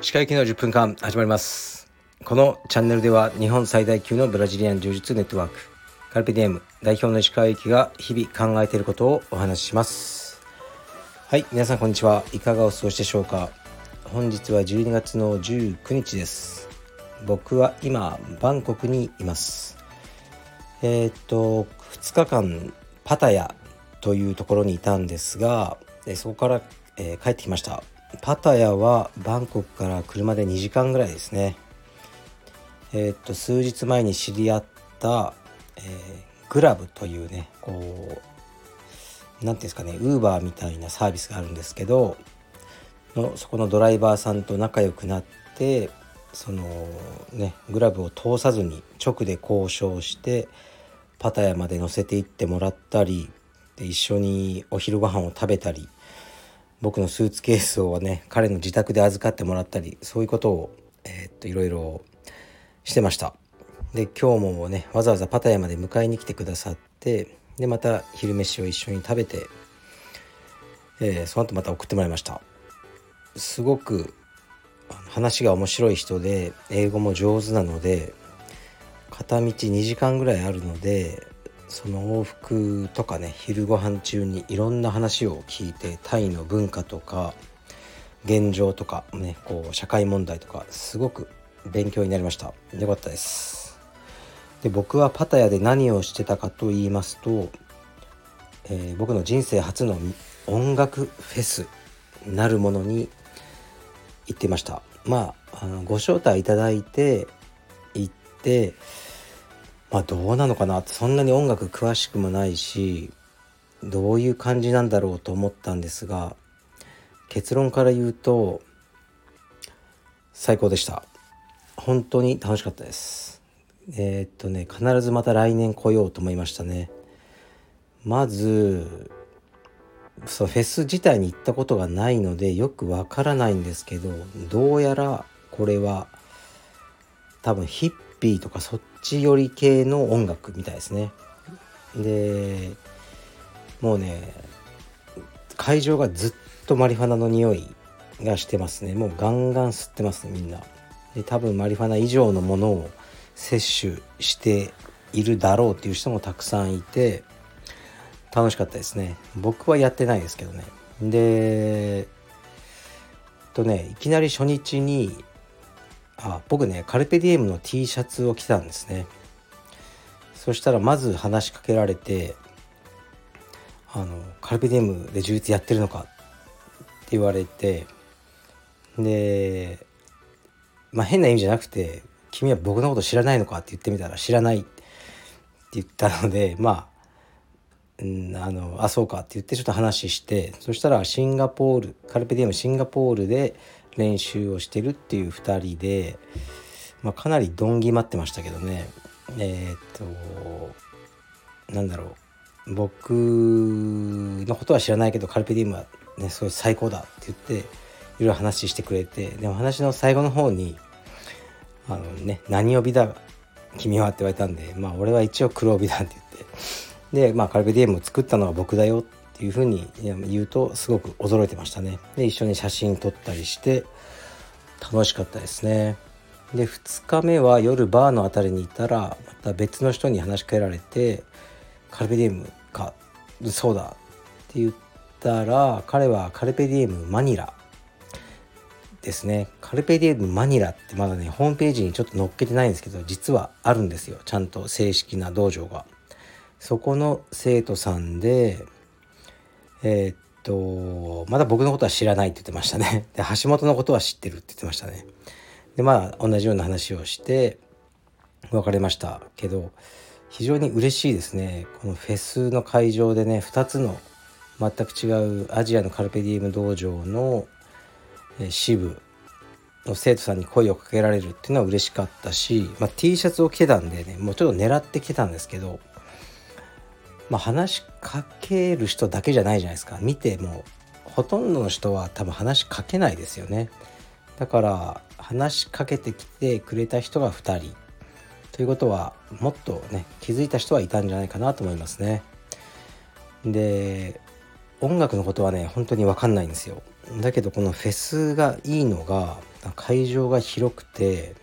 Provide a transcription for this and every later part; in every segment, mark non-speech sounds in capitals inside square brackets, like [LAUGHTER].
歯科行きの10分間始まります。このチャンネルでは日本最大級のブラジリアン柔術ネットワークカルピディエム代表の石川行きが日々考えていることをお話しします。はい皆さんこんにちは。いかがお過ごしでしょうか。本日は12月の19日です。僕は今バンコクにいます。えー、っと2日間パタヤというところにいたんですがそこから、えー、帰ってきました。パタヤはバンコクから車で2時間ぐらいですね。えー、っと数日前に知り合った、えー、グラブというねこう何ていうんですかねウーバーみたいなサービスがあるんですけどのそこのドライバーさんと仲良くなってそのねグラブを通さずに直で交渉してパタヤまで乗せていってもらったり一緒にお昼ご飯を食べたり僕のスーツケースをね彼の自宅で預かってもらったりそういうことを、えー、っといろいろしてました。で今日もねわざわざパタヤまで迎えに来てくださってでまた昼飯を一緒に食べて、えー、その後また送ってもらいました。すごく話が面白い人で英語も上手なので片道2時間ぐらいあるのでその往復とかね昼ご飯中にいろんな話を聞いてタイの文化とか現状とかねこう社会問題とかすごく勉強になりました。よかったです。で僕はパタヤで何をしてたかと言いますと、えー、僕の人生初の音楽フェスなるものに行ってました。まああのご招待いただいて行ってまあどうなのかな。ってそんなに音楽詳しくもないしどういう感じなんだろうと思ったんですが結論から言うと最高でした。本当に楽しかったです。えー、っとね必ずまた来年来ようと思いましたね。まずそのフェス自体に行ったことがないのでよくわからないんですけどどうやらこれは多分ヒッピーとかそっち寄り系の音楽みたいですね。でもうね会場がずっとマリファナの匂いがしてますね。もうガンガン吸ってますねみんな。で多分マリファナ以上のものを摂取しているだろうっていう人もたくさんいて楽しかったですね。僕はやってないですけどね。でとねいきなり初日にあ僕ねカルペディエムの T シャツを着たんですねそしたらまず話しかけられて「あのカルペディエムで充実やってるのか?」って言われてでまあ変な意味じゃなくて「君は僕のこと知らないのか?」って言ってみたら「知らない」って言ったのでまあうん、あのあそうかって言ってちょっと話してそしたらシンガポールカルペディエムシンガポールで練習をしてるっていう2人で、まあ、かなりどんぎまってましたけどね。えー、っとなんだろう。僕のことは知らないけどカルペディウムはねすごい最高だって言っていろいろ話してくれてでも話の最後の方に「あのね何帯だ君は」って言われたんでまあ俺は一応黒帯だって言って。でまあカルペディウムを作ったのは僕だよってっていうふうに言うとすごく驚いてましたね。で一緒に写真撮ったりして楽しかったですね。で2日目は夜バーの辺りにいたらまた別の人に話しかけられて「カルペディエムかそうだ」って言ったら彼はカルペディエムマニラ。ですね。カルペディエムマニラってまだねホームページにちょっと載っけてないんですけど実はあるんですよ。ちゃんと正式な道場が。そこの生徒さんでえー、っとまだ僕のことは知らないって言ってましたね。[LAUGHS] で橋本のことは知ってるって言ってましたね。でまあ同じような話をして別れましたけど非常に嬉しいですね。このフェスの会場でね2つの全く違うアジアのカルペディウム道場の支部の生徒さんに声をかけられるっていうのは嬉しかったし、まあ、T シャツを着てたんでねもうちょっと狙ってきてたんですけどまあ、話しかける人だけじゃないじゃないですか。見てもほとんどの人は多分話しかけないですよね。だから話しかけてきてくれた人が2人。ということはもっとね気づいた人はいたんじゃないかなと思いますね。で音楽のことはね本当に分かんないんですよ。だけどこのフェスがいいのが会場が広くて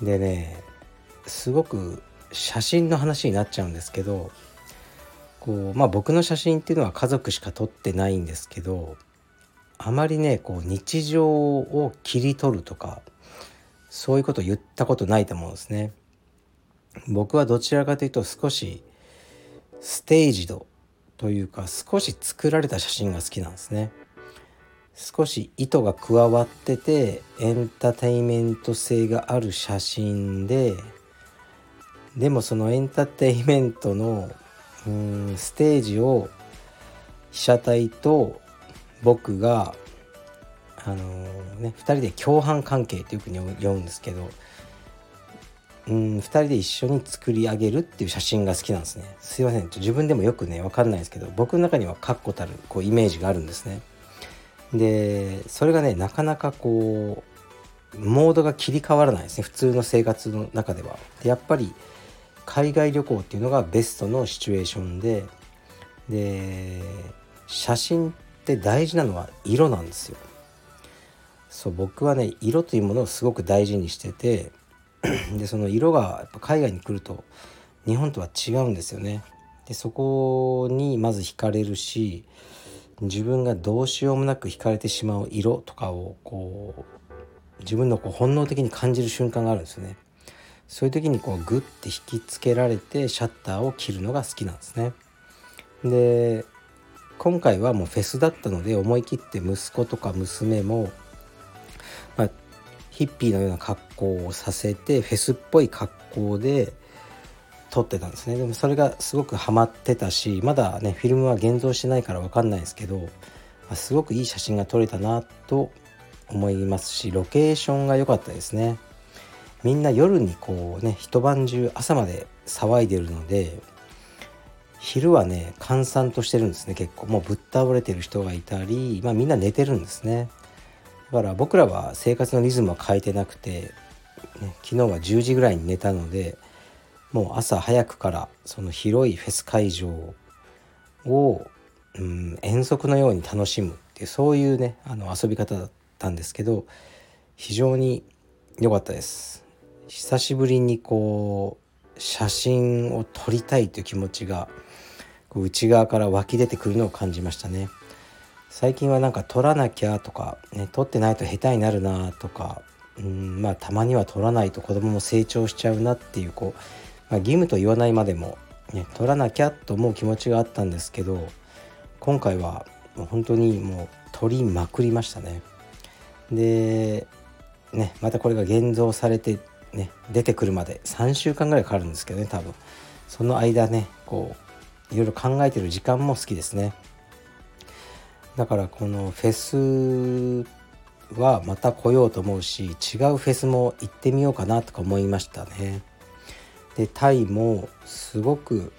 でねすごく写真の話になっちゃうんですけどこうまあ僕の写真っていうのは家族しか撮ってないんですけどあまりねこう日常を切り取るとかそういうこと言ったことないと思うんですね。僕はどちらかというと少しステージドというか少し作られた写真が好きなんですね。少し意図が加わっててエンターテインメント性がある写真ででもそのエンターテインメントのうんステージを被写体と僕があの、ね2人で共犯関係っていうふうに読むんですけどうん2人で一緒に作り上げるっていう写真が好きなんですね。すいません。自分でもよくね分かんないんですけど僕の中には確固たるこうイメージがあるんですね。でそれがねなかなかこうモードが切り替わらないですね。普通の生活の中では。でやっぱり海外旅行っていうのがベストのシチュエーションでで写真って大事なのは色なんですよそう僕はね色というものをすごく大事にしてて [CLEARS THROAT] でその色がやっぱ海外に来ると日本とは違うんですよね。でそこにまず惹かれるし自分がどうしようもなく惹かれてしまう色とかをこう自分のこう本能的に感じる瞬間があるんですよね。そういう時にこうグッて引きつけられてシャッターを切るのが好きなんですね。で今回はもうフェスだったので思い切って息子とか娘も、まあ、ヒッピーのような格好をさせてフェスっぽい格好で撮ってたんですねでもそれがすごくハマってたしまだねフィルムは現像してないから分かんないですけどすごくいい写真が撮れたなと思いますしロケーションが良かったですねみんな夜にこうね一晩中朝まで騒いでるので昼はね閑散としてるんですね結構。もうぶっ倒れてる人がいたりまあみんな寝てるんですね。だから僕らは生活のリズムは変えてなくて、ね、昨日は10時ぐらいに寝たのでもう朝早くからその広いフェス会場を、うん、遠足のように楽しむっていうそういうねあの遊び方だったんですけど非常に良かったです。久しぶりにこう写真を撮りたいという気持ちがこう内側から湧き出てくるのを感じましたね。最近はなんか取らなきゃとか、ね、取ってないと下手になるなとかうんまあたまには取らないと子供も成長しちゃうなっていうこう、まあ、義務と言わないまでも、ね、取らなきゃと思う気持ちがあったんですけど今回はもう本当にもう取りまくりましたね。でねまたこれが現像されてね出てくるまで3週間ぐらいかかるんですけどね多分その間ねこういろいろ考えてる時間も好きですね。だからこのフェスはまた来ようと思うし違うフェスも行ってみようかなとか思いましたね。でタイもすごく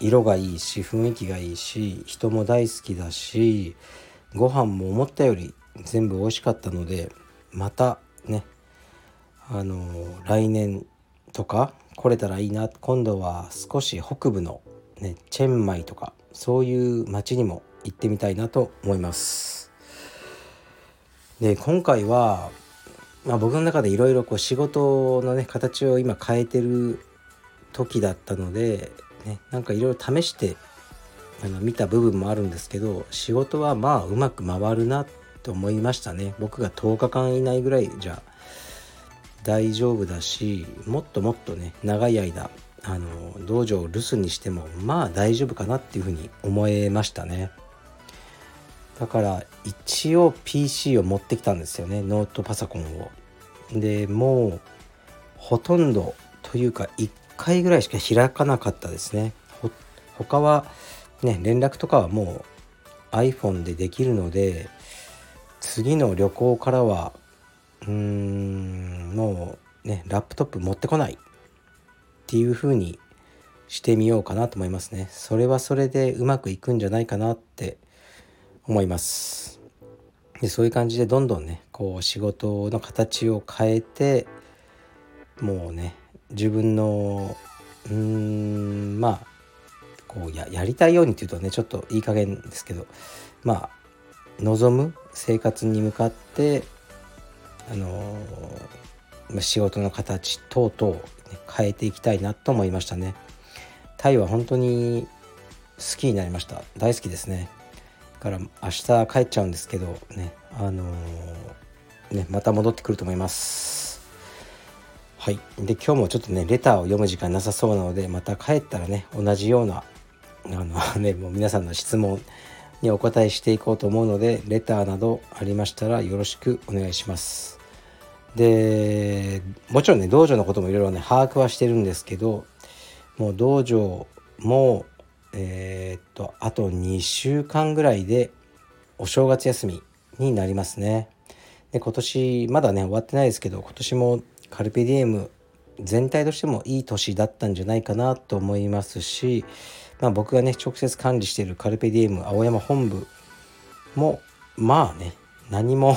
色がいいし雰囲気がいいし人も大好きだしご飯も思ったより全部美味しかったのでまたねあの来年とか来れたらいいな今度は少し北部の、ね、チェンマイとかそういう街にも行ってみたいなと思います。で今回は、まあ、僕の中でいろいろ仕事のね形を今変えてる時だったので、ね、なんかいろいろ試してあの見た部分もあるんですけど仕事はまあうまく回るなと思いましたね僕が10日間以内ぐらいじゃあ大丈夫だしもっともっとね長い間あの道場を留守にしてもまあ大丈夫かなっていうふうに思えましたね。だから一応 PC を持ってきたんですよねノートパソコンを。でもうほとんどというか1回ぐらいしか開かなかったですね。他はね連絡とかはもう iPhone でできるので次の旅行からはうーんもうねラップトップ持ってこないっていう風にしてみようかなと思いますね。それはそれでうまくいくんじゃないかなって思います。でそういう感じでどんどんねこう仕事の形を変えてもうね自分のうんまあこうややりたいようにっていうとねちょっといい加減ですけどまあ望む生活に向かってあのー、仕事の形等々、ね、変えていきたいなと思いましたね。タイは本当に好きになりました。大好きですね。から明日帰っちゃうんですけどねあのー、ねまた戻ってくると思います。はい。で今日もちょっとねレターを読む時間なさそうなのでまた帰ったらね同じようなあの [LAUGHS] ねもう皆さんの質問にお答えしていこうと思うのでレターなどありましたらよろしくお願いします。でもちろんね道場のこともいろいろね把握はしてるんですけどもう道場もえー、っとあと2週間ぐらいでお正月休みになりますね。で今年まだね終わってないですけど今年もカルペディエム全体としてもいい年だったんじゃないかなと思いますし、まあ、僕がね直接管理しているカルペディエム青山本部もまあね何も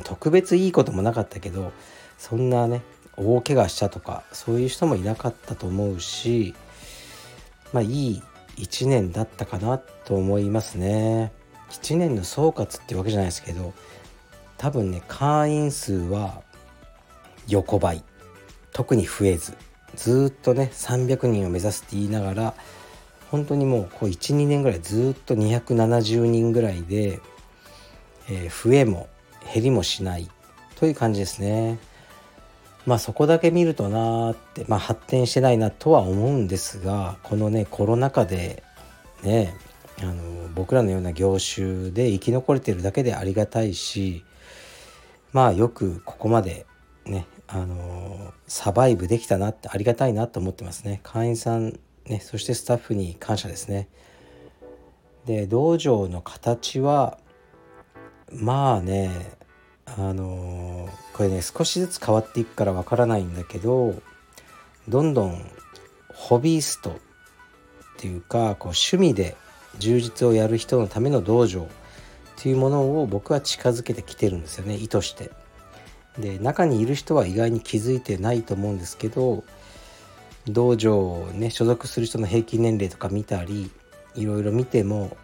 特別いいこともなかったけどそんなね大怪我したとかそういう人もいなかったと思うしまあいい1年だったかなと思いますね。1年の総括ってわけじゃないですけど多分ね会員数は横ばい。特に増えず。ずっとね300人を目指すって言いながら本当にもうこう12年ぐらいずっと270人ぐらいで、えー、増えも減りもしないという感じですね。まあそこだけ見るとなーって、まあ、発展してないなとは思うんですがこのねコロナ禍でねあの僕らのような業種で生き残れてるだけでありがたいしまあよくここまでねあのサバイブできたなってありがたいなと思ってますね会員さんねそしてスタッフに感謝ですねで道場の形はまあねあのこれね少しずつ変わっていくからわからないんだけどどんどんホビーストっていうかこう趣味で充実をやる人のための道場っていうものを僕は近づけてきてるんですよね意図して。で中にいる人は意外に気づいてないと思うんですけど道場をね所属する人の平均年齢とか見たりいろいろ見ても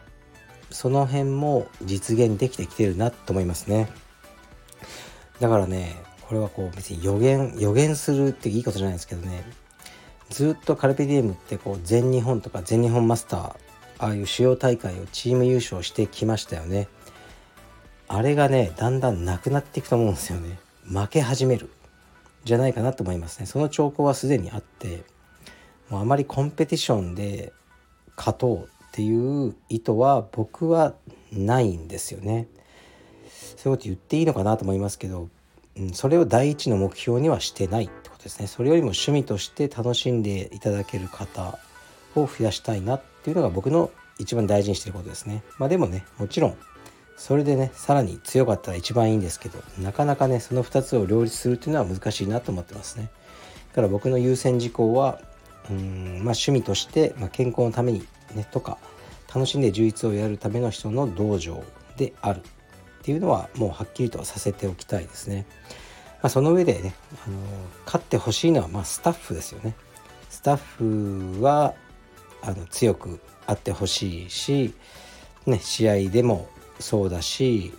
その辺も実現できてきてるなと思いますね。だからねこれはこう別に予言予言するっていいことじゃないですけどね。ずっとカルペディエムってこう全日本とか全日本マスターああいう主要大会をチーム優勝してきましたよね。あれがねだんだんなくなっていくと思うんですよね。負け始める。じゃないかなと思いますね。その兆候はすでにあってもうあまりコンペティションで勝とうっていう意図は僕はないんですよね。そういうこと言っていいのかなと思いますけど、うん、それを第一の目標にはしてないってことですね。それよりも趣味として楽しんでいただける方を増やしたいなっていうのが僕の一番大事にしてることですね。まあでもねもちろんそれでねさらに強かったら一番いいんですけどなかなかねその2つを両立するっていうのは難しいなと思ってますね。だから僕の優先事項はうんまあ趣味として、まあ、健康のためにねとか楽しんで充実をやるための人の道場であるっていうのはもうはっきりとさせておきたいですね。まあ、その上でね、あの勝ってほしいのはまスタッフですよね。スタッフはあの強くあってほしいし、ね、試合でもそうだし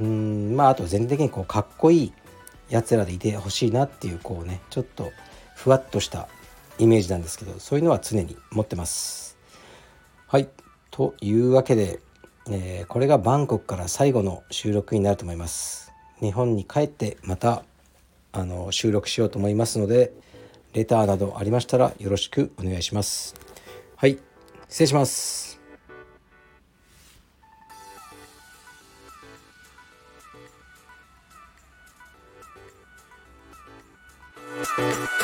うんまああと全体的にこうかっこいいやつらでいてほしいなっていうこうねちょっとふわっとしたイメージなんですけどそういうのは常に持ってます。はい。というわけでえー、これがバンコクから最後の収録になると思います。日本に帰ってまたあの収録しようと思いますのでレターなどありましたらよろしくお願いします。はい。失礼します。うん。